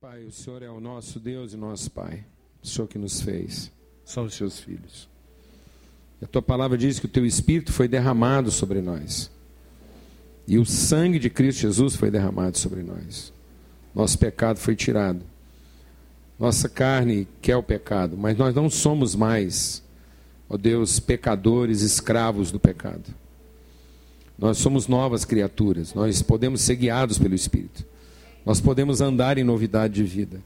Pai, o Senhor é o nosso Deus e nosso Pai. O Senhor que nos fez. São os seus filhos. A tua palavra diz que o teu Espírito foi derramado sobre nós. E o sangue de Cristo Jesus foi derramado sobre nós. Nosso pecado foi tirado. Nossa carne quer o pecado, mas nós não somos mais, ó Deus, pecadores, escravos do pecado. Nós somos novas criaturas, nós podemos ser guiados pelo Espírito. Nós podemos andar em novidade de vida.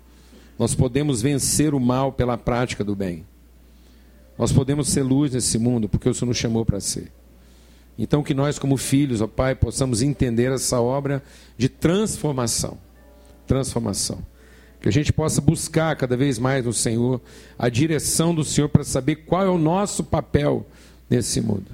Nós podemos vencer o mal pela prática do bem. Nós podemos ser luz nesse mundo porque o Senhor nos chamou para ser. Então, que nós, como filhos, ó Pai, possamos entender essa obra de transformação. Transformação. Que a gente possa buscar cada vez mais no Senhor a direção do Senhor para saber qual é o nosso papel nesse mundo.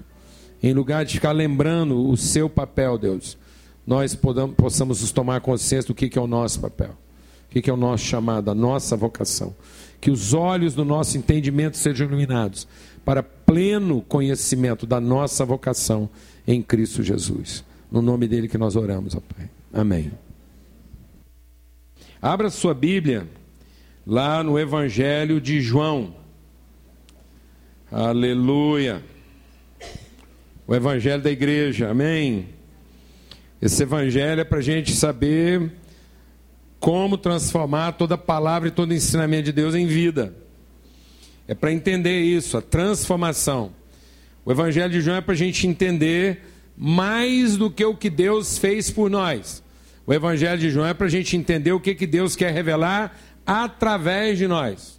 Em lugar de ficar lembrando o seu papel, Deus, nós podamos, possamos tomar consciência do que, que é o nosso papel, o que, que é o nosso chamado, a nossa vocação. Que os olhos do nosso entendimento sejam iluminados para pleno conhecimento da nossa vocação em Cristo Jesus. No nome dele que nós oramos, ó Pai. Amém. Abra sua Bíblia lá no Evangelho de João. Aleluia. O Evangelho da igreja. Amém. Esse evangelho é para a gente saber como transformar toda palavra e todo ensinamento de Deus em vida. É para entender isso, a transformação. O evangelho de João é para a gente entender mais do que o que Deus fez por nós. O evangelho de João é para a gente entender o que, que Deus quer revelar através de nós.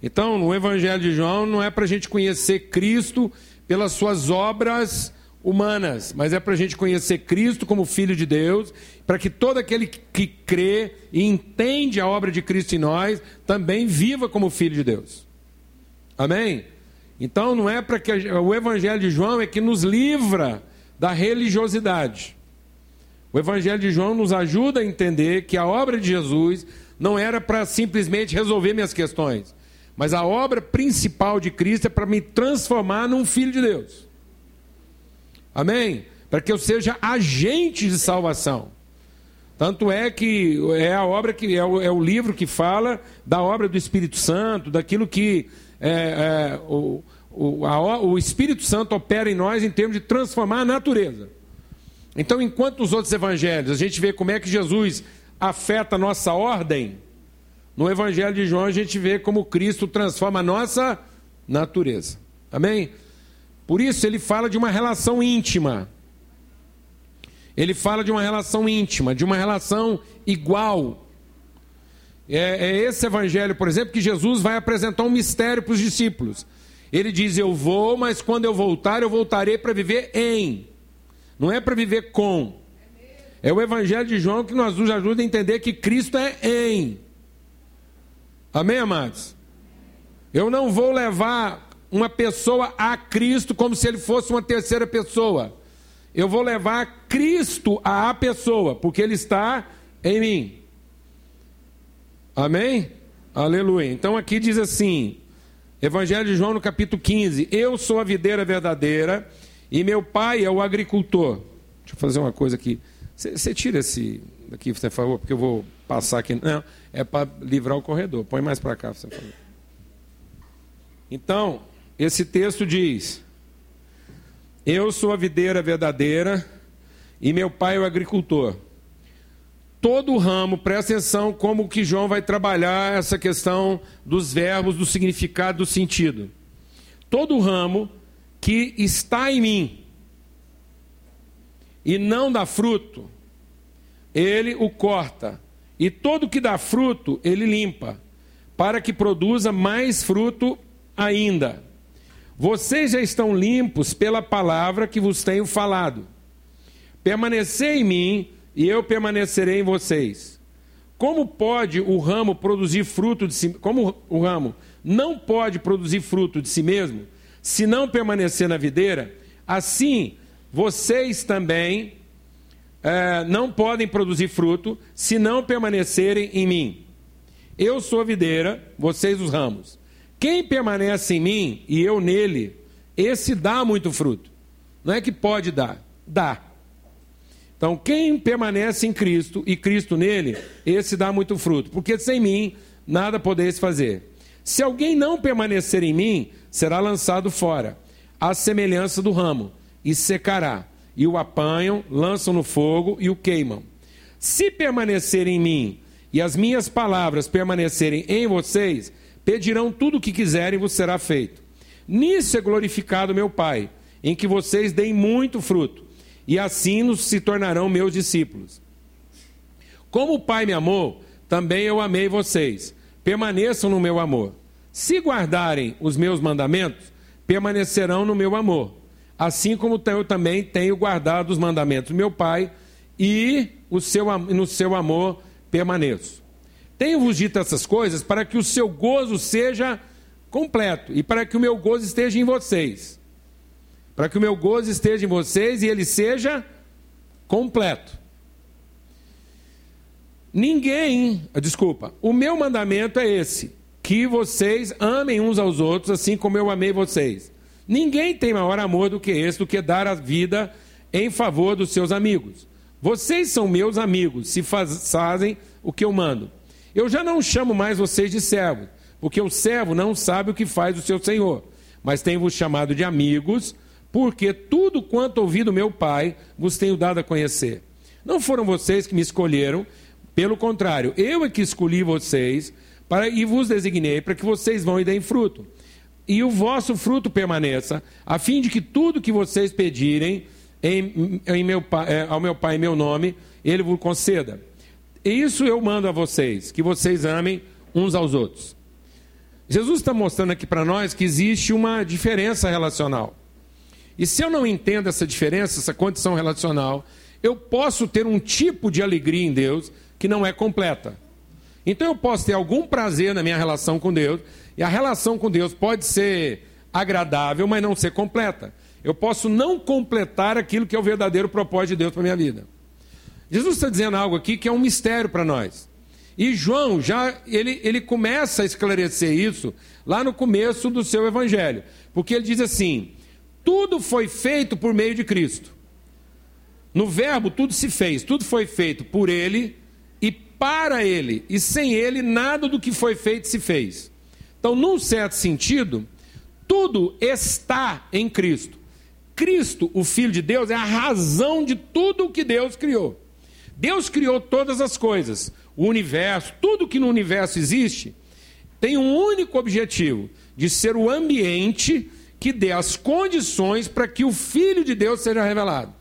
Então, no evangelho de João não é para a gente conhecer Cristo pelas suas obras humanas, mas é para a gente conhecer Cristo como Filho de Deus, para que todo aquele que crê e entende a obra de Cristo em nós também viva como Filho de Deus. Amém? Então não é para que o Evangelho de João é que nos livra da religiosidade. O Evangelho de João nos ajuda a entender que a obra de Jesus não era para simplesmente resolver minhas questões, mas a obra principal de Cristo é para me transformar num filho de Deus. Amém? Para que eu seja agente de salvação. Tanto é que é a obra que é o, é o livro que fala da obra do Espírito Santo, daquilo que é, é, o, o, a, o Espírito Santo opera em nós em termos de transformar a natureza. Então, enquanto nos outros evangelhos a gente vê como é que Jesus afeta a nossa ordem, no Evangelho de João a gente vê como Cristo transforma a nossa natureza. Amém? Por isso ele fala de uma relação íntima. Ele fala de uma relação íntima, de uma relação igual. É, é esse evangelho, por exemplo, que Jesus vai apresentar um mistério para os discípulos. Ele diz: Eu vou, mas quando eu voltar, eu voltarei para viver em. Não é para viver com. É o Evangelho de João que nos ajuda a entender que Cristo é em. Amém, amados? Eu não vou levar uma pessoa a Cristo como se ele fosse uma terceira pessoa. Eu vou levar Cristo à pessoa, porque ele está em mim. Amém? Aleluia. Então aqui diz assim, Evangelho de João no capítulo 15: Eu sou a videira verdadeira e meu pai é o agricultor. Deixa eu fazer uma coisa aqui. Você tira esse daqui, por favor, porque eu vou passar aqui. Não, é para livrar o corredor. Põe mais para cá, por favor. Então, esse texto diz: Eu sou a videira verdadeira e meu pai é o agricultor. Todo o ramo, presta atenção como que João vai trabalhar essa questão dos verbos, do significado, do sentido. Todo o ramo que está em mim e não dá fruto, ele o corta. E todo que dá fruto, ele limpa, para que produza mais fruto ainda. Vocês já estão limpos pela palavra que vos tenho falado. Permanecei em mim e eu permanecerei em vocês. Como pode o ramo produzir fruto de si, como o ramo não pode produzir fruto de si mesmo, se não permanecer na videira, assim vocês também é, não podem produzir fruto se não permanecerem em mim. Eu sou a videira, vocês os ramos. Quem permanece em mim e eu nele, esse dá muito fruto. Não é que pode dar, dá. Então, quem permanece em Cristo e Cristo nele, esse dá muito fruto, porque sem mim nada podeis fazer. Se alguém não permanecer em mim, será lançado fora, à semelhança do ramo, e secará. E o apanham, lançam no fogo e o queimam. Se permanecer em mim e as minhas palavras permanecerem em vocês, pedirão tudo o que quiserem e vos será feito. Nisso é glorificado meu Pai, em que vocês deem muito fruto e assim nos se tornarão meus discípulos. Como o Pai me amou, também eu amei vocês. Permaneçam no meu amor. Se guardarem os meus mandamentos, permanecerão no meu amor. Assim como eu também tenho guardado os mandamentos do meu Pai e o seu, no seu amor permaneço. Tenho-vos dito essas coisas para que o seu gozo seja completo e para que o meu gozo esteja em vocês para que o meu gozo esteja em vocês e ele seja completo. Ninguém, desculpa, o meu mandamento é esse: que vocês amem uns aos outros, assim como eu amei vocês. Ninguém tem maior amor do que esse, do que dar a vida em favor dos seus amigos. Vocês são meus amigos, se faz, fazem o que eu mando. Eu já não chamo mais vocês de servos, porque o servo não sabe o que faz o seu senhor, mas tenho-vos chamado de amigos, porque tudo quanto ouvi do meu Pai vos tenho dado a conhecer. Não foram vocês que me escolheram, pelo contrário, eu é que escolhi vocês para, e vos designei para que vocês vão e deem fruto. E o vosso fruto permaneça, a fim de que tudo que vocês pedirem em, em meu, é, ao meu Pai em meu nome, Ele vos conceda. Isso eu mando a vocês, que vocês amem uns aos outros. Jesus está mostrando aqui para nós que existe uma diferença relacional. E se eu não entendo essa diferença, essa condição relacional, eu posso ter um tipo de alegria em Deus que não é completa. Então eu posso ter algum prazer na minha relação com Deus, e a relação com Deus pode ser agradável, mas não ser completa. Eu posso não completar aquilo que é o verdadeiro propósito de Deus para minha vida. Jesus está dizendo algo aqui que é um mistério para nós. E João já ele, ele começa a esclarecer isso lá no começo do seu evangelho, porque ele diz assim: tudo foi feito por meio de Cristo. No Verbo, tudo se fez, tudo foi feito por Ele e para Ele, e sem Ele, nada do que foi feito se fez. Então, num certo sentido, tudo está em Cristo. Cristo, o Filho de Deus, é a razão de tudo o que Deus criou. Deus criou todas as coisas, o universo, tudo que no universo existe, tem um único objetivo: de ser o ambiente que dê as condições para que o Filho de Deus seja revelado.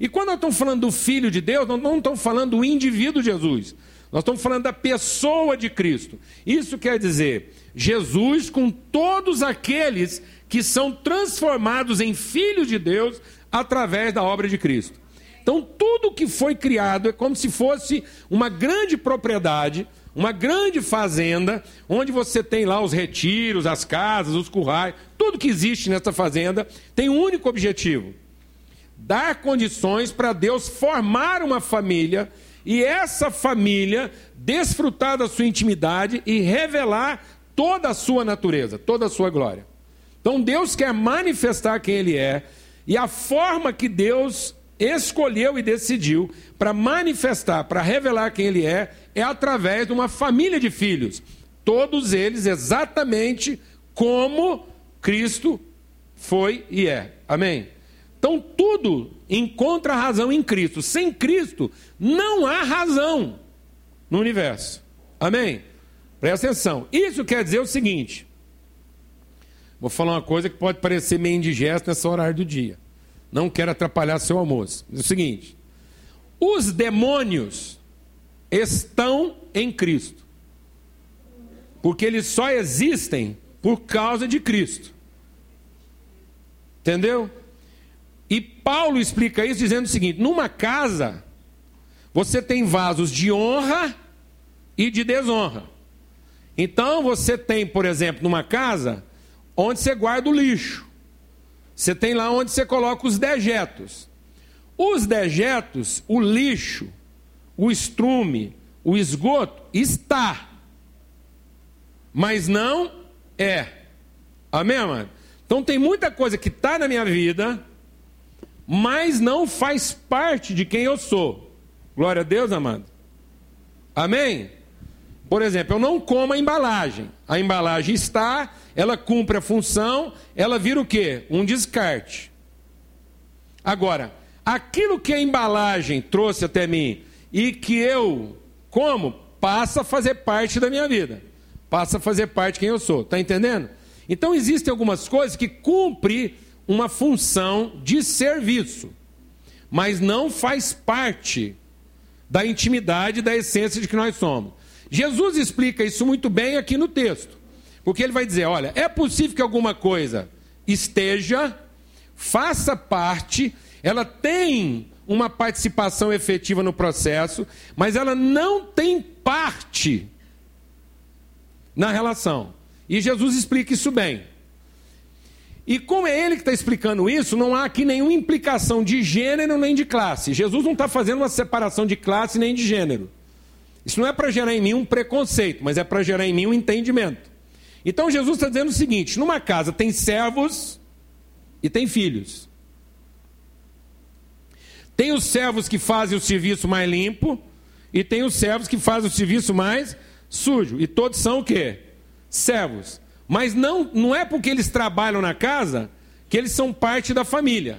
E quando nós estamos falando do Filho de Deus, nós não estamos falando do indivíduo Jesus, nós estamos falando da pessoa de Cristo. Isso quer dizer, Jesus com todos aqueles que são transformados em filhos de Deus através da obra de Cristo. Então, tudo que foi criado é como se fosse uma grande propriedade uma grande fazenda, onde você tem lá os retiros, as casas, os currais, tudo que existe nessa fazenda tem um único objetivo: dar condições para Deus formar uma família e essa família desfrutar da sua intimidade e revelar toda a sua natureza, toda a sua glória. Então Deus quer manifestar quem Ele é e a forma que Deus escolheu e decidiu para manifestar, para revelar quem Ele é, é através de uma família de filhos. Todos eles exatamente como Cristo foi e é. Amém? Então tudo encontra razão em Cristo. Sem Cristo não há razão no universo. Amém? Presta atenção. Isso quer dizer o seguinte. Vou falar uma coisa que pode parecer meio indigesta nessa horário do dia. Não quero atrapalhar seu almoço. É o seguinte: os demônios estão em Cristo. Porque eles só existem por causa de Cristo. Entendeu? E Paulo explica isso dizendo o seguinte: numa casa, você tem vasos de honra e de desonra. Então você tem, por exemplo, numa casa, onde você guarda o lixo. Você tem lá onde você coloca os dejetos. Os dejetos, o lixo, o estrume, o esgoto, está. Mas não é. Amém, mano? Então tem muita coisa que está na minha vida, mas não faz parte de quem eu sou. Glória a Deus, amado. Amém? Por exemplo, eu não como a embalagem. A embalagem está, ela cumpre a função, ela vira o quê? Um descarte. Agora, aquilo que a embalagem trouxe até mim e que eu como, passa a fazer parte da minha vida. Passa a fazer parte de quem eu sou. Está entendendo? Então existem algumas coisas que cumprem uma função de serviço, mas não faz parte da intimidade, da essência de que nós somos. Jesus explica isso muito bem aqui no texto, porque ele vai dizer: olha, é possível que alguma coisa esteja, faça parte, ela tem uma participação efetiva no processo, mas ela não tem parte na relação. E Jesus explica isso bem. E como é ele que está explicando isso, não há aqui nenhuma implicação de gênero nem de classe. Jesus não está fazendo uma separação de classe nem de gênero. Isso não é para gerar em mim um preconceito, mas é para gerar em mim um entendimento. Então Jesus está dizendo o seguinte: numa casa tem servos e tem filhos. Tem os servos que fazem o serviço mais limpo e tem os servos que fazem o serviço mais sujo. E todos são o quê? Servos. Mas não, não é porque eles trabalham na casa que eles são parte da família.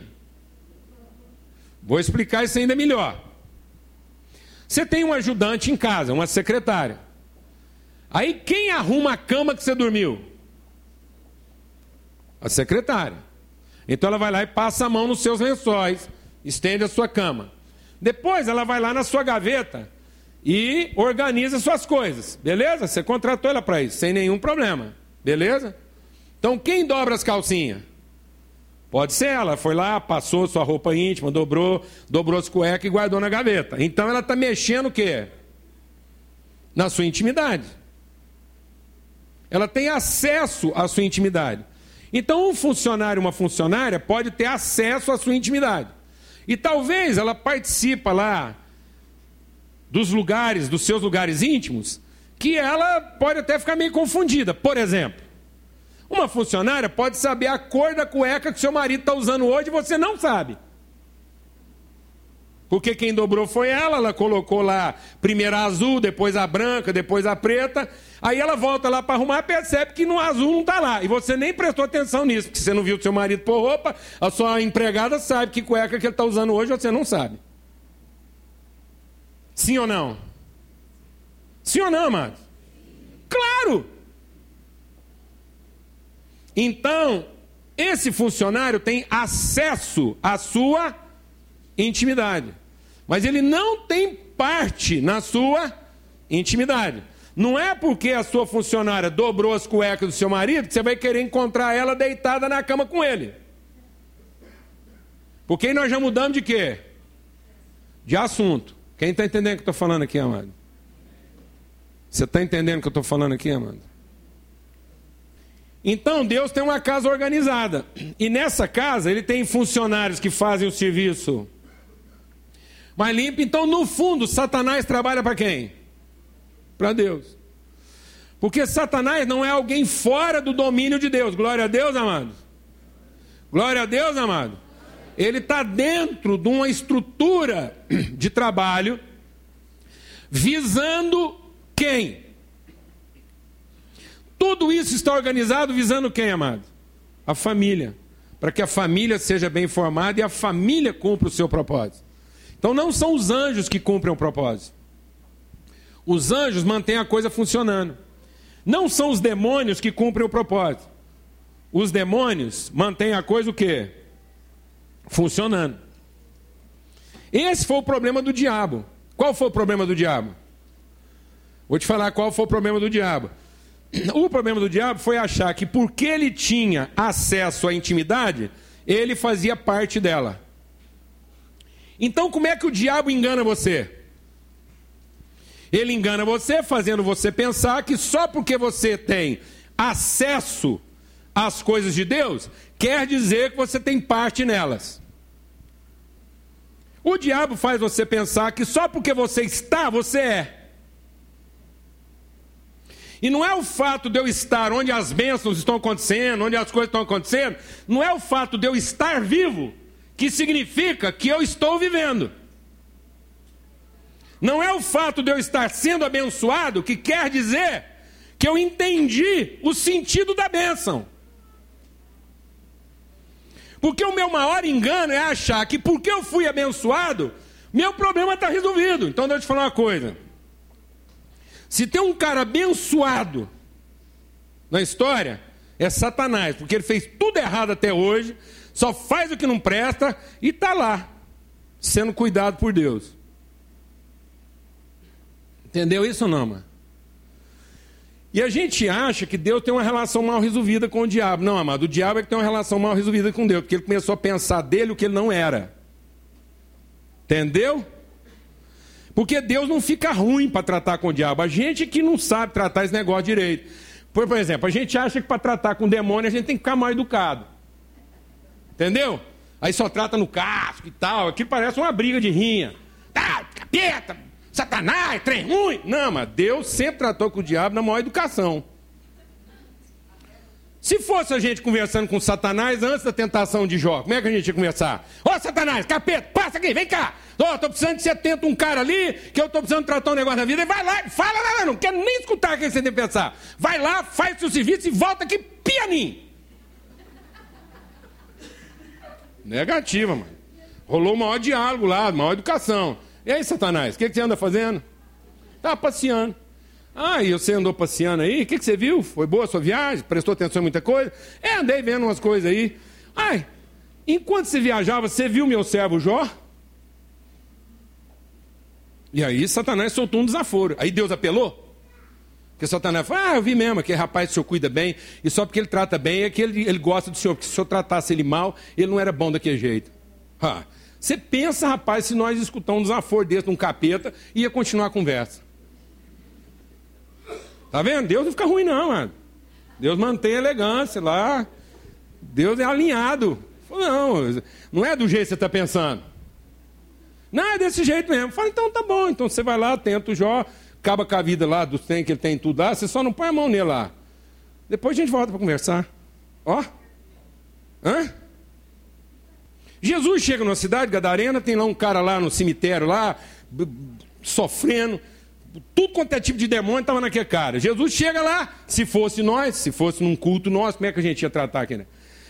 Vou explicar isso ainda melhor. Você tem um ajudante em casa, uma secretária. Aí quem arruma a cama que você dormiu? A secretária. Então ela vai lá e passa a mão nos seus lençóis, estende a sua cama. Depois ela vai lá na sua gaveta e organiza suas coisas. Beleza? Você contratou ela para isso, sem nenhum problema. Beleza? Então quem dobra as calcinhas? Pode ser ela, foi lá, passou sua roupa íntima, dobrou, dobrou as cuecas e guardou na gaveta. Então ela está mexendo o quê? Na sua intimidade. Ela tem acesso à sua intimidade. Então um funcionário, uma funcionária pode ter acesso à sua intimidade. E talvez ela participa lá dos lugares, dos seus lugares íntimos, que ela pode até ficar meio confundida. Por exemplo, uma funcionária pode saber a cor da cueca que seu marido está usando hoje e você não sabe. Porque quem dobrou foi ela, ela colocou lá primeiro a azul, depois a branca, depois a preta. Aí ela volta lá para arrumar e percebe que no azul não está lá. E você nem prestou atenção nisso, porque você não viu seu marido pôr roupa, a sua empregada sabe que cueca que ele está usando hoje você não sabe. Sim ou não? Sim ou não, amados? Claro! Então, esse funcionário tem acesso à sua intimidade, mas ele não tem parte na sua intimidade. Não é porque a sua funcionária dobrou as cuecas do seu marido que você vai querer encontrar ela deitada na cama com ele. Porque aí nós já mudamos de quê? De assunto. Quem está entendendo o que eu estou falando aqui, amado? Você está entendendo o que eu estou falando aqui, amado? Então Deus tem uma casa organizada. E nessa casa ele tem funcionários que fazem o serviço mais limpo. Então, no fundo, Satanás trabalha para quem? Para Deus. Porque Satanás não é alguém fora do domínio de Deus. Glória a Deus, amado. Glória a Deus, amado ele está dentro de uma estrutura de trabalho visando quem? Tudo isso está organizado visando quem, amado? A família. Para que a família seja bem formada e a família cumpra o seu propósito. Então não são os anjos que cumprem o propósito. Os anjos mantêm a coisa funcionando. Não são os demônios que cumprem o propósito. Os demônios mantêm a coisa o quê? funcionando. Esse foi o problema do diabo. Qual foi o problema do diabo? Vou te falar qual foi o problema do diabo. O problema do diabo foi achar que porque ele tinha acesso à intimidade, ele fazia parte dela. Então, como é que o diabo engana você? Ele engana você fazendo você pensar que só porque você tem acesso às coisas de Deus, quer dizer que você tem parte nelas. O diabo faz você pensar que só porque você está, você é. E não é o fato de eu estar onde as bênçãos estão acontecendo, onde as coisas estão acontecendo, não é o fato de eu estar vivo que significa que eu estou vivendo. Não é o fato de eu estar sendo abençoado que quer dizer que eu entendi o sentido da bênção. Porque o meu maior engano é achar que porque eu fui abençoado, meu problema está resolvido. Então deixa eu te falar uma coisa. Se tem um cara abençoado na história, é Satanás, porque ele fez tudo errado até hoje, só faz o que não presta e está lá, sendo cuidado por Deus. Entendeu isso ou não, mano? E a gente acha que Deus tem uma relação mal resolvida com o diabo. Não, amado, o diabo é que tem uma relação mal resolvida com Deus, porque ele começou a pensar dele o que ele não era. Entendeu? Porque Deus não fica ruim para tratar com o diabo. A gente que não sabe tratar esse negócio direito. Por, por exemplo, a gente acha que para tratar com demônio a gente tem que ficar mal educado. Entendeu? Aí só trata no casco e tal. Aqui parece uma briga de rinha. Tá, capeta, satanás, trem ruim. Não, mas Deus sempre tratou com o diabo na maior educação. Se fosse a gente conversando com Satanás antes da tentação de Jó, como é que a gente ia conversar? Ô oh, Satanás, capeta, passa aqui, vem cá. Ó, oh, tô precisando que você tenta um cara ali, que eu tô precisando tratar um negócio da vida. E vai lá, fala lá, não quero nem escutar o que você tem que pensar. Vai lá, faz seu serviço e volta aqui pianinho. Negativa, mano. Rolou o maior diálogo lá, maior educação. E aí, Satanás, o que, que você anda fazendo? Tá passeando. Ah, e você andou passeando aí? O que, que você viu? Foi boa a sua viagem? Prestou atenção em muita coisa? É, andei vendo umas coisas aí. Ai, enquanto você viajava, você viu meu servo Jó? E aí Satanás soltou um desaforo. Aí Deus apelou? Porque Satanás falou, ah, eu vi mesmo, aquele rapaz o senhor cuida bem, e só porque ele trata bem é que ele, ele gosta do senhor, porque se o senhor tratasse ele mal, ele não era bom daquele jeito. Ah, você pensa, rapaz, se nós escutamos um desaforo desse de um capeta, ia continuar a conversa. Tá vendo? Deus não fica ruim, não, mano. Deus mantém a elegância lá. Deus é alinhado. Não, não é do jeito que você está pensando. Não, é desse jeito mesmo. Fala, então tá bom. Então você vai lá, tenta o Jó, acaba com a vida lá dos tem que ele tem tudo lá, você só não põe a mão nele lá. Depois a gente volta para conversar. Ó. Hã? Jesus chega numa cidade, Gadarena, tem lá um cara lá no cemitério lá, sofrendo tudo quanto é tipo de demônio estava naquele cara. Jesus chega lá, se fosse nós, se fosse num culto nosso, como é que a gente ia tratar aqui, né?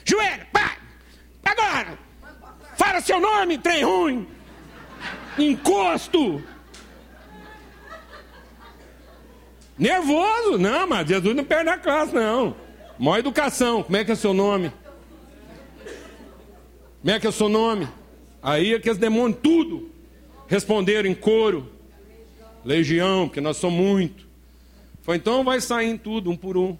Joelho, pá! Agora! Fala seu nome, trem ruim! Encosto! Nervoso? Não, mas Jesus não perde a classe, não. Mó educação. Como é que é seu nome? Como é que é seu nome? Aí aqueles demônios, tudo, responderam em coro. Legião, porque nós somos muito. Foi então vai saindo tudo, um por um.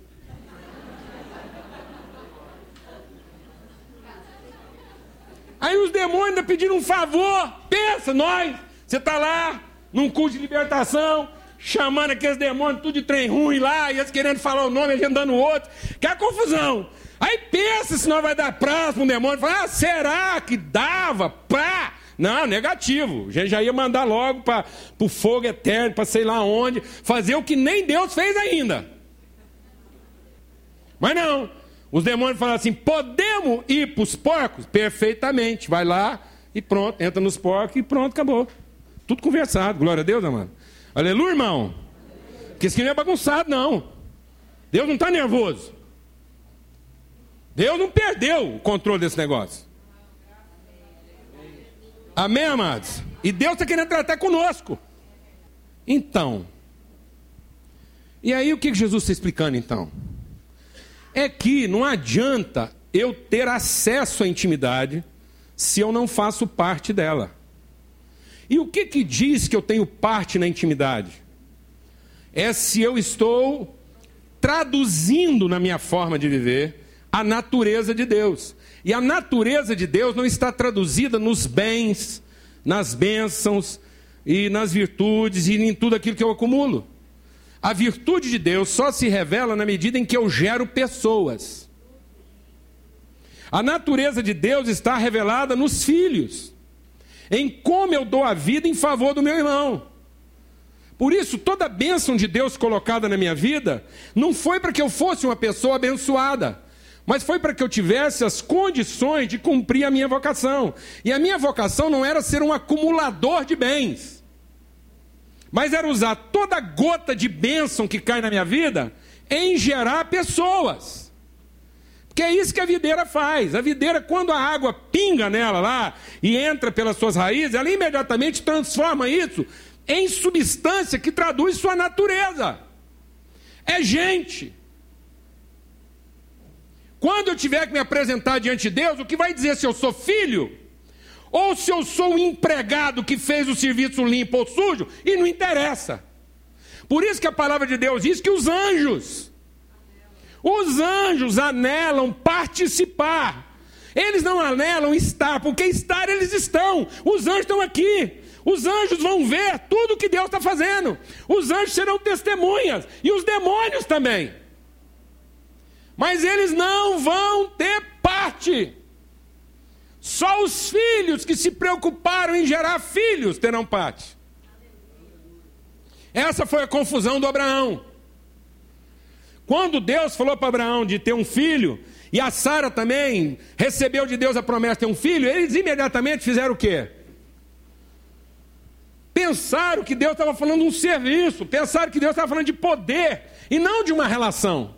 Aí os demônios ainda pediram um favor. Pensa, nós, você está lá, num culto de libertação, chamando aqueles demônios tudo de trem ruim lá, e eles querendo falar o nome, a gente dando outro. Que é a confusão. Aí pensa se nós vai dar prazo para um demônio. Fala, ah, será que dava? Pá! Não, negativo. Gente já ia mandar logo para o fogo eterno, para sei lá onde, fazer o que nem Deus fez ainda. Mas não. Os demônios falam assim: podemos ir para os porcos? Perfeitamente. Vai lá e pronto, entra nos porcos e pronto, acabou. Tudo conversado. Glória a Deus, amado. Aleluia, irmão. Porque isso aqui não é bagunçado, não. Deus não está nervoso. Deus não perdeu o controle desse negócio. Amém, amados? E Deus está querendo tratar conosco. Então, e aí o que Jesus está explicando então? É que não adianta eu ter acesso à intimidade se eu não faço parte dela. E o que, que diz que eu tenho parte na intimidade? É se eu estou traduzindo na minha forma de viver a natureza de Deus. E a natureza de Deus não está traduzida nos bens, nas bênçãos e nas virtudes e em tudo aquilo que eu acumulo. A virtude de Deus só se revela na medida em que eu gero pessoas. A natureza de Deus está revelada nos filhos, em como eu dou a vida em favor do meu irmão. Por isso, toda a bênção de Deus colocada na minha vida não foi para que eu fosse uma pessoa abençoada, mas foi para que eu tivesse as condições de cumprir a minha vocação. E a minha vocação não era ser um acumulador de bens, mas era usar toda gota de bênção que cai na minha vida em gerar pessoas. Que é isso que a videira faz. A videira, quando a água pinga nela lá e entra pelas suas raízes, ela imediatamente transforma isso em substância que traduz sua natureza. É gente. Quando eu tiver que me apresentar diante de Deus, o que vai dizer se eu sou filho? Ou se eu sou um empregado que fez o serviço limpo ou sujo? E não interessa. Por isso que a palavra de Deus diz que os anjos, os anjos anelam participar. Eles não anelam estar, porque estar eles estão. Os anjos estão aqui. Os anjos vão ver tudo que Deus está fazendo. Os anjos serão testemunhas. E os demônios também. Mas eles não vão ter parte. Só os filhos que se preocuparam em gerar filhos terão parte. Essa foi a confusão do Abraão. Quando Deus falou para Abraão de ter um filho, e a Sara também recebeu de Deus a promessa de ter um filho, eles imediatamente fizeram o quê? Pensaram que Deus estava falando de um serviço, pensaram que Deus estava falando de poder e não de uma relação.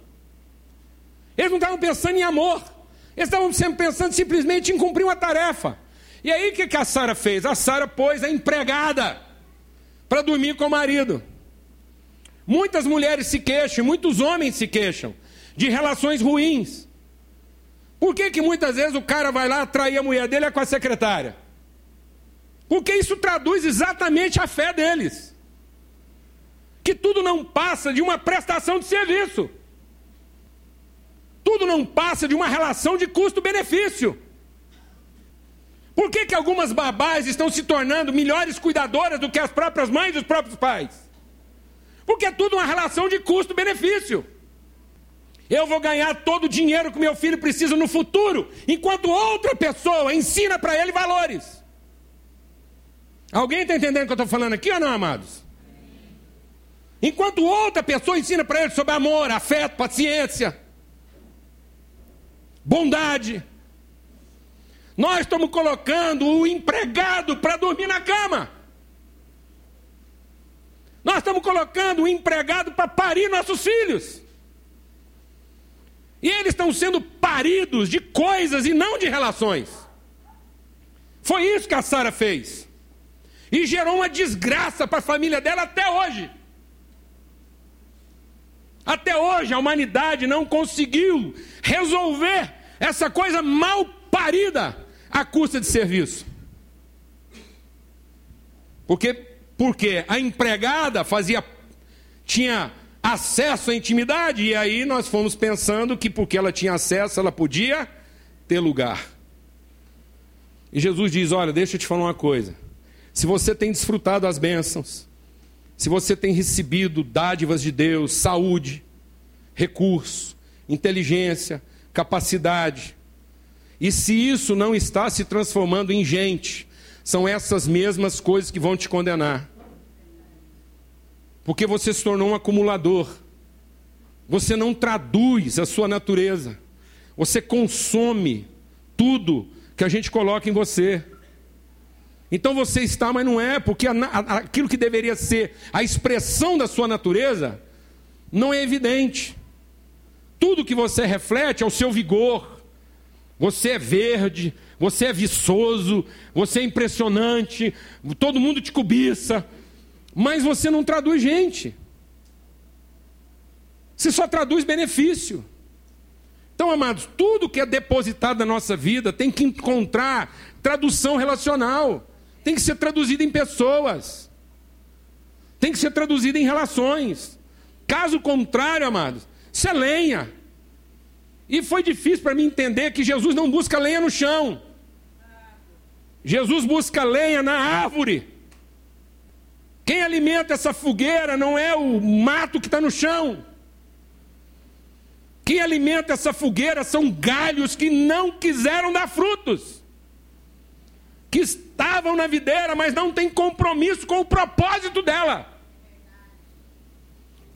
Eles não estavam pensando em amor, eles estavam sempre pensando simplesmente em cumprir uma tarefa. E aí o que, que a Sara fez? A Sara pôs a empregada para dormir com o marido. Muitas mulheres se queixam, muitos homens se queixam de relações ruins. Por que, que muitas vezes o cara vai lá atrair a mulher dele é com a secretária? Porque isso traduz exatamente a fé deles. Que tudo não passa de uma prestação de serviço. Tudo não passa de uma relação de custo-benefício. Por que, que algumas babás estão se tornando melhores cuidadoras do que as próprias mães e os próprios pais? Porque é tudo uma relação de custo-benefício. Eu vou ganhar todo o dinheiro que meu filho precisa no futuro, enquanto outra pessoa ensina para ele valores. Alguém está entendendo o que eu estou falando aqui ou não, amados? Enquanto outra pessoa ensina para ele sobre amor, afeto, paciência, bondade, nós estamos colocando o empregado para dormir na cama. Nós estamos colocando um empregado para parir nossos filhos. E eles estão sendo paridos de coisas e não de relações. Foi isso que a Sara fez. E gerou uma desgraça para a família dela até hoje. Até hoje a humanidade não conseguiu resolver essa coisa mal parida à custa de serviço. Porque porque a empregada fazia tinha acesso à intimidade e aí nós fomos pensando que porque ela tinha acesso, ela podia ter lugar. E Jesus diz: "Olha, deixa eu te falar uma coisa. Se você tem desfrutado as bênçãos, se você tem recebido dádivas de Deus, saúde, recurso, inteligência, capacidade, e se isso não está se transformando em gente, são essas mesmas coisas que vão te condenar. Porque você se tornou um acumulador. Você não traduz a sua natureza. Você consome tudo que a gente coloca em você. Então você está, mas não é, porque aquilo que deveria ser a expressão da sua natureza não é evidente. Tudo que você reflete é o seu vigor. Você é verde, você é viçoso, você é impressionante, todo mundo te cobiça, mas você não traduz gente. Você só traduz benefício. Então, amados, tudo que é depositado na nossa vida tem que encontrar tradução relacional, tem que ser traduzido em pessoas, tem que ser traduzido em relações. Caso contrário, amados, isso é lenha. E foi difícil para mim entender que Jesus não busca lenha no chão. Jesus busca lenha na árvore. Quem alimenta essa fogueira não é o mato que está no chão. Quem alimenta essa fogueira são galhos que não quiseram dar frutos, que estavam na videira, mas não têm compromisso com o propósito dela.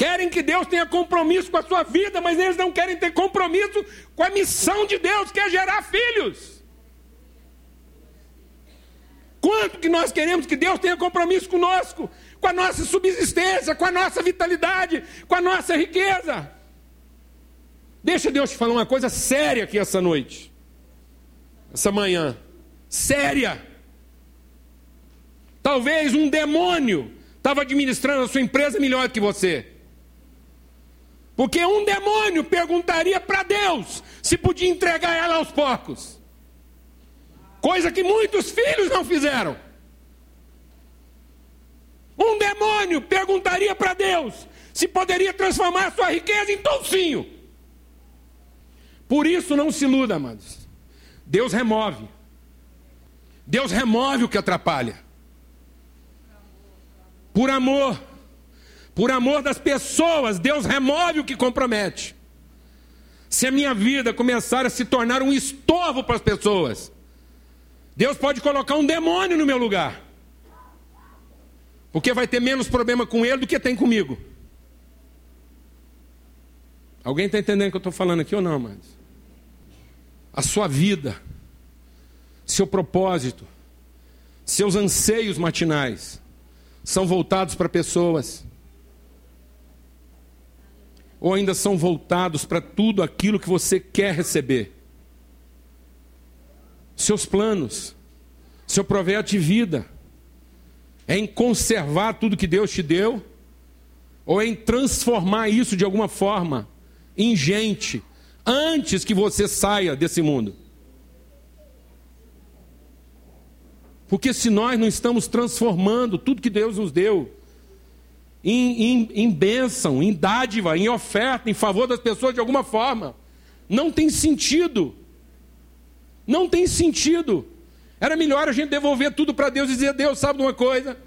Querem que Deus tenha compromisso com a sua vida, mas eles não querem ter compromisso com a missão de Deus, que é gerar filhos. Quanto que nós queremos que Deus tenha compromisso conosco, com a nossa subsistência, com a nossa vitalidade, com a nossa riqueza? Deixa Deus te falar uma coisa séria aqui essa noite, essa manhã. Séria. Talvez um demônio estava administrando a sua empresa melhor que você. Porque um demônio perguntaria para Deus se podia entregar ela aos porcos. Coisa que muitos filhos não fizeram. Um demônio perguntaria para Deus se poderia transformar sua riqueza em toucinho. Por isso não se iluda, amados. Deus remove. Deus remove o que atrapalha. Por amor. Por amor das pessoas, Deus remove o que compromete. Se a minha vida começar a se tornar um estorvo para as pessoas, Deus pode colocar um demônio no meu lugar. Porque vai ter menos problema com ele do que tem comigo. Alguém está entendendo o que eu estou falando aqui ou não, amados? A sua vida, seu propósito, seus anseios matinais são voltados para pessoas ou ainda são voltados para tudo aquilo que você quer receber? Seus planos, seu projeto de vida, é em conservar tudo que Deus te deu, ou é em transformar isso de alguma forma em gente, antes que você saia desse mundo? Porque se nós não estamos transformando tudo que Deus nos deu, em, em, em bênção, em dádiva, em oferta, em favor das pessoas de alguma forma. Não tem sentido. Não tem sentido. Era melhor a gente devolver tudo para Deus e dizer: Deus, sabe de uma coisa?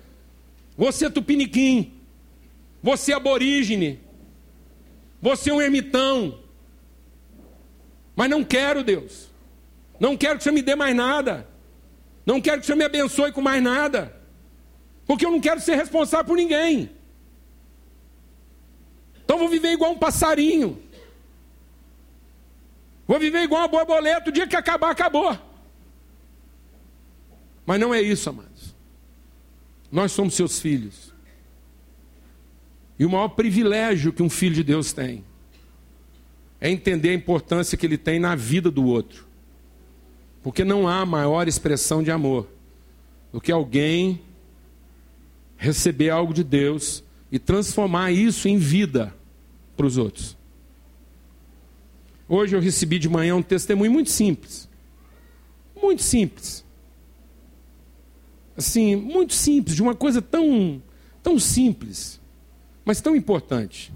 Você é tupiniquim, você é aborígene, você é um ermitão. Mas não quero, Deus. Não quero que você me dê mais nada. Não quero que você me abençoe com mais nada. Porque eu não quero ser responsável por ninguém. Então vou viver igual um passarinho. Vou viver igual uma borboleta. O dia que acabar, acabou. Mas não é isso, amados. Nós somos seus filhos. E o maior privilégio que um filho de Deus tem é entender a importância que ele tem na vida do outro. Porque não há maior expressão de amor do que alguém receber algo de Deus e transformar isso em vida para os outros. Hoje eu recebi de manhã um testemunho muito simples. Muito simples. Assim, muito simples, de uma coisa tão, tão simples, mas tão importante.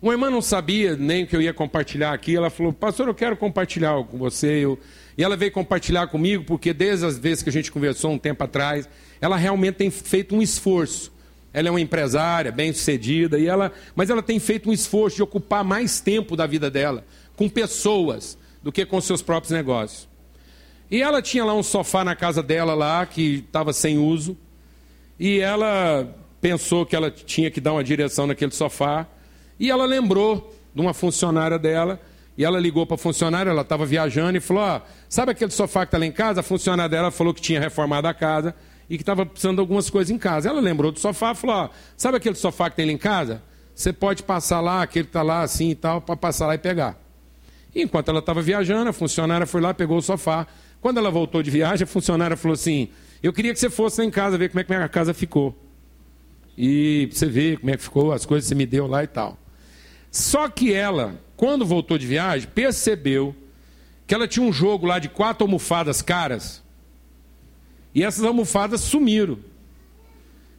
Uma irmã não sabia nem que eu ia compartilhar aqui. Ela falou: Pastor, eu quero compartilhar algo com você. Eu... E ela veio compartilhar comigo, porque desde as vezes que a gente conversou um tempo atrás, ela realmente tem feito um esforço ela é uma empresária bem sucedida, e ela, mas ela tem feito um esforço de ocupar mais tempo da vida dela com pessoas do que com seus próprios negócios. E ela tinha lá um sofá na casa dela lá que estava sem uso, e ela pensou que ela tinha que dar uma direção naquele sofá, e ela lembrou de uma funcionária dela, e ela ligou para a funcionária, ela estava viajando e falou: ah, sabe aquele sofá que está lá em casa? A funcionária dela falou que tinha reformado a casa e que estava precisando de algumas coisas em casa. Ela lembrou do sofá e falou: ó, sabe aquele sofá que tem lá em casa? Você pode passar lá, aquele que está lá assim e tal, para passar lá e pegar. E enquanto ela estava viajando, a funcionária foi lá, pegou o sofá. Quando ela voltou de viagem, a funcionária falou assim: Eu queria que você fosse lá em casa ver como é que minha casa ficou. E você ver como é que ficou, as coisas que você me deu lá e tal. Só que ela, quando voltou de viagem, percebeu que ela tinha um jogo lá de quatro almofadas caras e essas almofadas sumiram.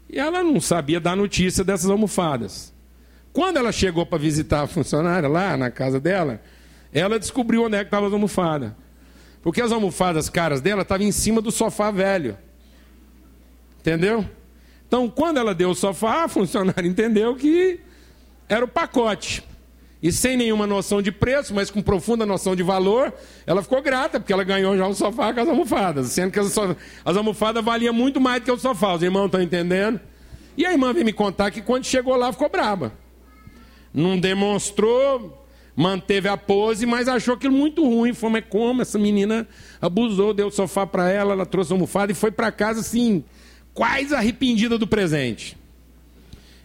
E ela não sabia dar notícia dessas almofadas. Quando ela chegou para visitar a funcionária lá na casa dela, ela descobriu onde é que estavam as almofadas. Porque as almofadas caras dela estavam em cima do sofá velho. Entendeu? Então, quando ela deu o sofá, a funcionária entendeu que era o pacote. E sem nenhuma noção de preço, mas com profunda noção de valor, ela ficou grata, porque ela ganhou já um sofá com as almofadas. Sendo que as, as almofadas valiam muito mais do que o sofá. Os irmãos estão entendendo? E a irmã veio me contar que quando chegou lá ficou braba. Não demonstrou, manteve a pose, mas achou aquilo muito ruim. Falou, mas como essa menina abusou, deu o sofá para ela, ela trouxe a almofada e foi para casa assim, quase arrependida do presente.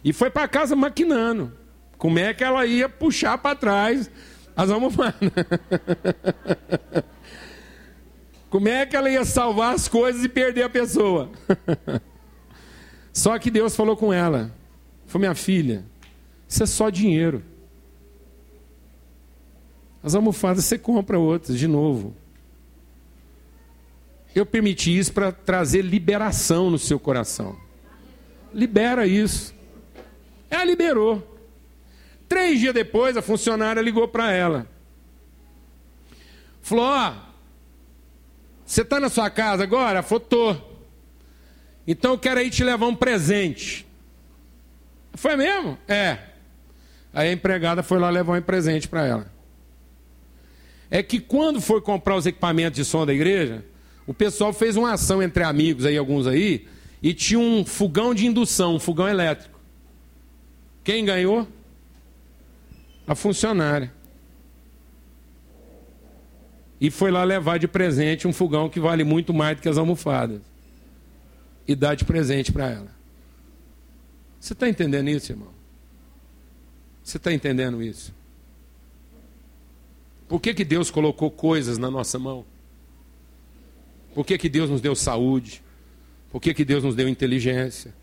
E foi para casa maquinando. Como é que ela ia puxar para trás as almofadas? Como é que ela ia salvar as coisas e perder a pessoa? Só que Deus falou com ela: Falou, minha filha, isso é só dinheiro. As almofadas você compra outras de novo. Eu permiti isso para trazer liberação no seu coração. Libera isso. Ela liberou. Três dias depois, a funcionária ligou para ela. Falou: Ó, você está na sua casa agora? Falou: Então eu quero aí te levar um presente. Foi mesmo? É. Aí a empregada foi lá levar um presente para ela. É que quando foi comprar os equipamentos de som da igreja, o pessoal fez uma ação entre amigos aí, alguns aí, e tinha um fogão de indução, um fogão elétrico. Quem ganhou? A funcionária. E foi lá levar de presente um fogão que vale muito mais do que as almofadas. E dar de presente para ela. Você está entendendo isso, irmão? Você está entendendo isso? Por que, que Deus colocou coisas na nossa mão? Por que, que Deus nos deu saúde? Por que, que Deus nos deu inteligência?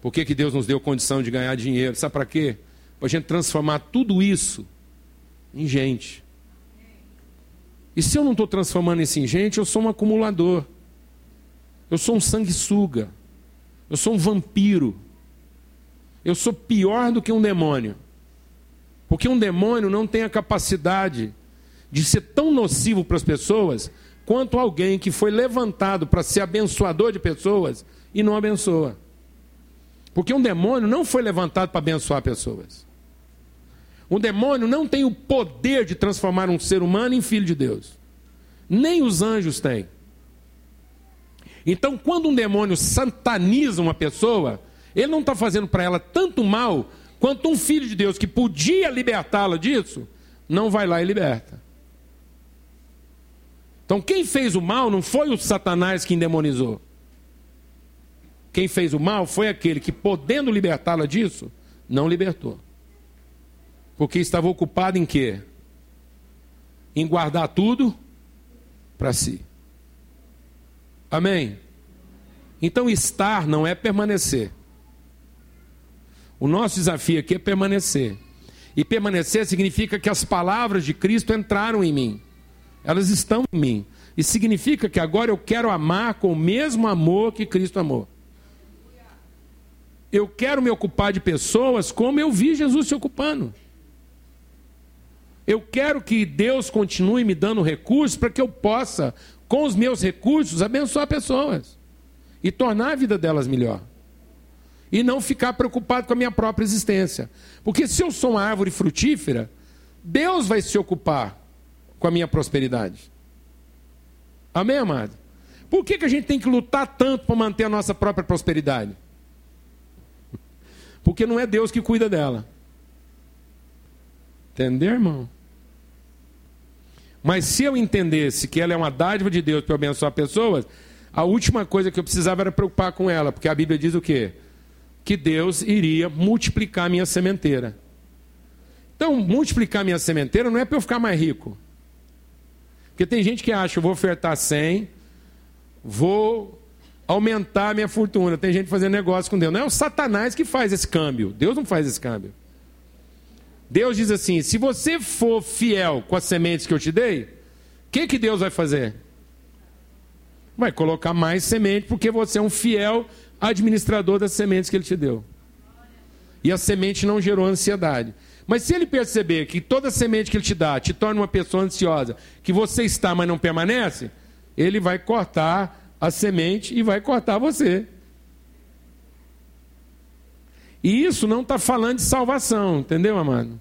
Por que, que Deus nos deu condição de ganhar dinheiro? Sabe para quê? Para a gente transformar tudo isso em gente. E se eu não estou transformando isso em gente, eu sou um acumulador. Eu sou um sanguessuga. Eu sou um vampiro. Eu sou pior do que um demônio. Porque um demônio não tem a capacidade de ser tão nocivo para as pessoas quanto alguém que foi levantado para ser abençoador de pessoas e não abençoa. Porque um demônio não foi levantado para abençoar pessoas. Um demônio não tem o poder de transformar um ser humano em filho de Deus. Nem os anjos têm. Então, quando um demônio sataniza uma pessoa, ele não está fazendo para ela tanto mal quanto um filho de Deus que podia libertá-la disso, não vai lá e liberta. Então, quem fez o mal não foi o Satanás que endemonizou. Quem fez o mal foi aquele que, podendo libertá-la disso, não libertou. Porque estava ocupado em quê? Em guardar tudo para si. Amém? Então, estar não é permanecer. O nosso desafio aqui é permanecer. E permanecer significa que as palavras de Cristo entraram em mim. Elas estão em mim. E significa que agora eu quero amar com o mesmo amor que Cristo amou. Eu quero me ocupar de pessoas como eu vi Jesus se ocupando. Eu quero que Deus continue me dando recursos para que eu possa, com os meus recursos, abençoar pessoas e tornar a vida delas melhor e não ficar preocupado com a minha própria existência. Porque se eu sou uma árvore frutífera, Deus vai se ocupar com a minha prosperidade. Amém, amado? Por que, que a gente tem que lutar tanto para manter a nossa própria prosperidade? Porque não é Deus que cuida dela. Entendeu, irmão? Mas se eu entendesse que ela é uma dádiva de Deus para abençoar pessoas, a última coisa que eu precisava era preocupar com ela, porque a Bíblia diz o quê? que Deus iria multiplicar minha sementeira. Então, multiplicar minha sementeira não é para eu ficar mais rico. Porque tem gente que acha, eu vou ofertar 100, vou aumentar minha fortuna. Tem gente fazendo negócio com Deus. Não é o Satanás que faz esse câmbio. Deus não faz esse câmbio. Deus diz assim: se você for fiel com as sementes que eu te dei, o que, que Deus vai fazer? Vai colocar mais semente, porque você é um fiel administrador das sementes que ele te deu. E a semente não gerou ansiedade. Mas se ele perceber que toda semente que ele te dá te torna uma pessoa ansiosa, que você está, mas não permanece, ele vai cortar a semente e vai cortar você. E isso não está falando de salvação, entendeu, amado?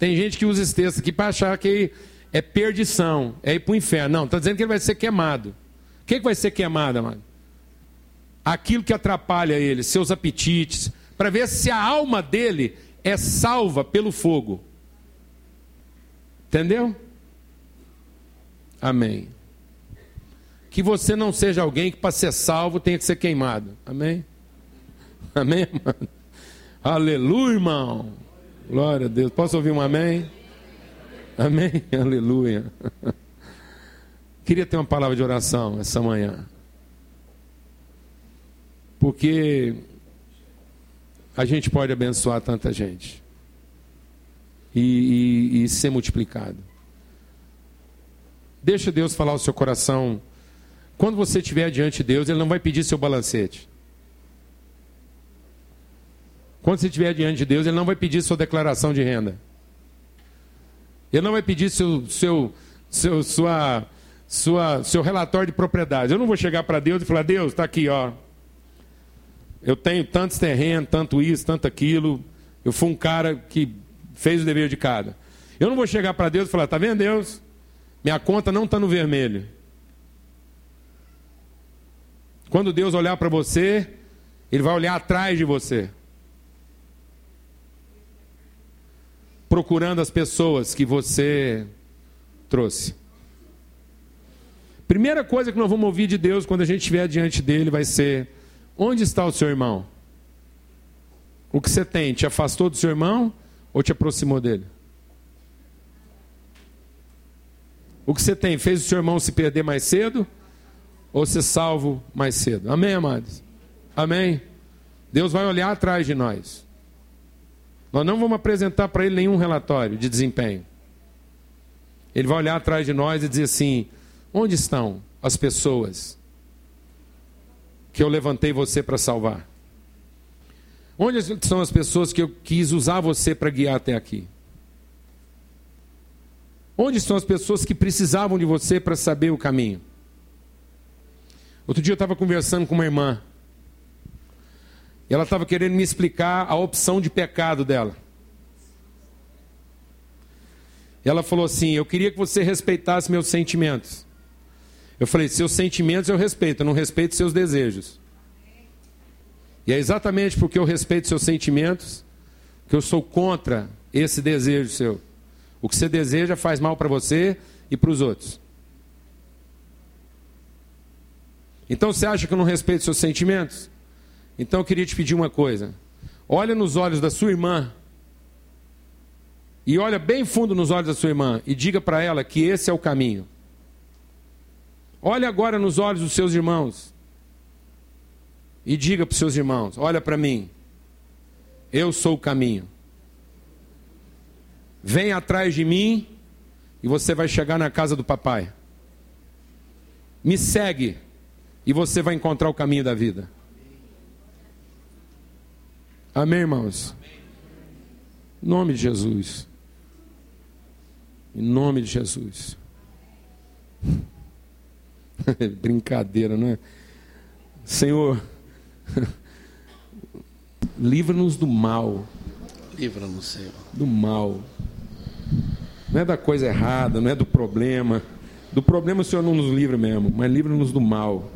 Tem gente que usa esse texto aqui para achar que é perdição, é ir para o inferno. Não, está dizendo que ele vai ser queimado. O que, que vai ser queimado, amado? aquilo que atrapalha ele, seus apetites, para ver se a alma dele é salva pelo fogo. Entendeu? Amém. Que você não seja alguém que, para ser salvo, tenha que ser queimado. Amém? Amém, mano? Aleluia, irmão. Glória a Deus. Posso ouvir um amém? Amém? Aleluia. Queria ter uma palavra de oração essa manhã. Porque a gente pode abençoar tanta gente e, e, e ser multiplicado. Deixa Deus falar o seu coração. Quando você estiver diante de Deus, Ele não vai pedir seu balancete. Quando você estiver diante de Deus, Ele não vai pedir sua declaração de renda. Ele não vai pedir seu, seu, seu, sua, sua, seu relatório de propriedade. Eu não vou chegar para Deus e falar: Deus, está aqui, ó. Eu tenho tantos terrenos, tanto isso, tanto aquilo. Eu fui um cara que fez o dever de cada. Eu não vou chegar para Deus e falar: está vendo, Deus? Minha conta não está no vermelho. Quando Deus olhar para você, Ele vai olhar atrás de você. Procurando as pessoas que você trouxe. Primeira coisa que nós vamos ouvir de Deus quando a gente estiver diante dele vai ser: onde está o seu irmão? O que você tem? Te afastou do seu irmão ou te aproximou dele? O que você tem? Fez o seu irmão se perder mais cedo ou ser salvo mais cedo? Amém, amados? Amém? Deus vai olhar atrás de nós. Nós não vamos apresentar para ele nenhum relatório de desempenho. Ele vai olhar atrás de nós e dizer assim: onde estão as pessoas que eu levantei você para salvar? Onde estão as pessoas que eu quis usar você para guiar até aqui? Onde estão as pessoas que precisavam de você para saber o caminho? Outro dia eu estava conversando com uma irmã. E ela estava querendo me explicar a opção de pecado dela. E ela falou assim: Eu queria que você respeitasse meus sentimentos. Eu falei: Seus sentimentos eu respeito, eu não respeito seus desejos. E é exatamente porque eu respeito seus sentimentos que eu sou contra esse desejo seu. O que você deseja faz mal para você e para os outros. Então você acha que eu não respeito seus sentimentos? Então eu queria te pedir uma coisa. Olha nos olhos da sua irmã. E olha bem fundo nos olhos da sua irmã e diga para ela que esse é o caminho. Olha agora nos olhos dos seus irmãos. E diga para os seus irmãos: Olha para mim. Eu sou o caminho. Vem atrás de mim e você vai chegar na casa do papai. Me segue e você vai encontrar o caminho da vida. Amém, irmãos? Em nome de Jesus. Em nome de Jesus. Brincadeira, não é? Senhor, livra-nos do mal. Livra-nos, Senhor. Do mal. Não é da coisa errada, não é do problema. Do problema o Senhor não nos livra mesmo, mas livra-nos do mal.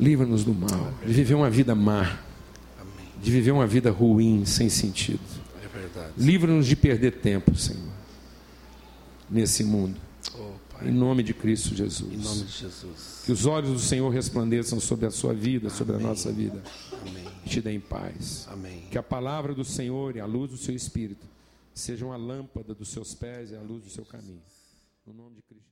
Livra-nos do mal. De viver uma vida má. De viver uma vida ruim, sem sentido. É verdade. Livra-nos de perder tempo, Senhor. Nesse mundo. Oh, Pai. Em nome de Cristo Jesus. Em nome de Jesus. Que os olhos do Senhor resplandeçam sobre a sua vida, sobre a nossa vida. Amém. E te deem paz. Amém. Que a palavra do Senhor e a luz do seu Espírito sejam a lâmpada dos seus pés e a luz do seu caminho. No nome de Cristo.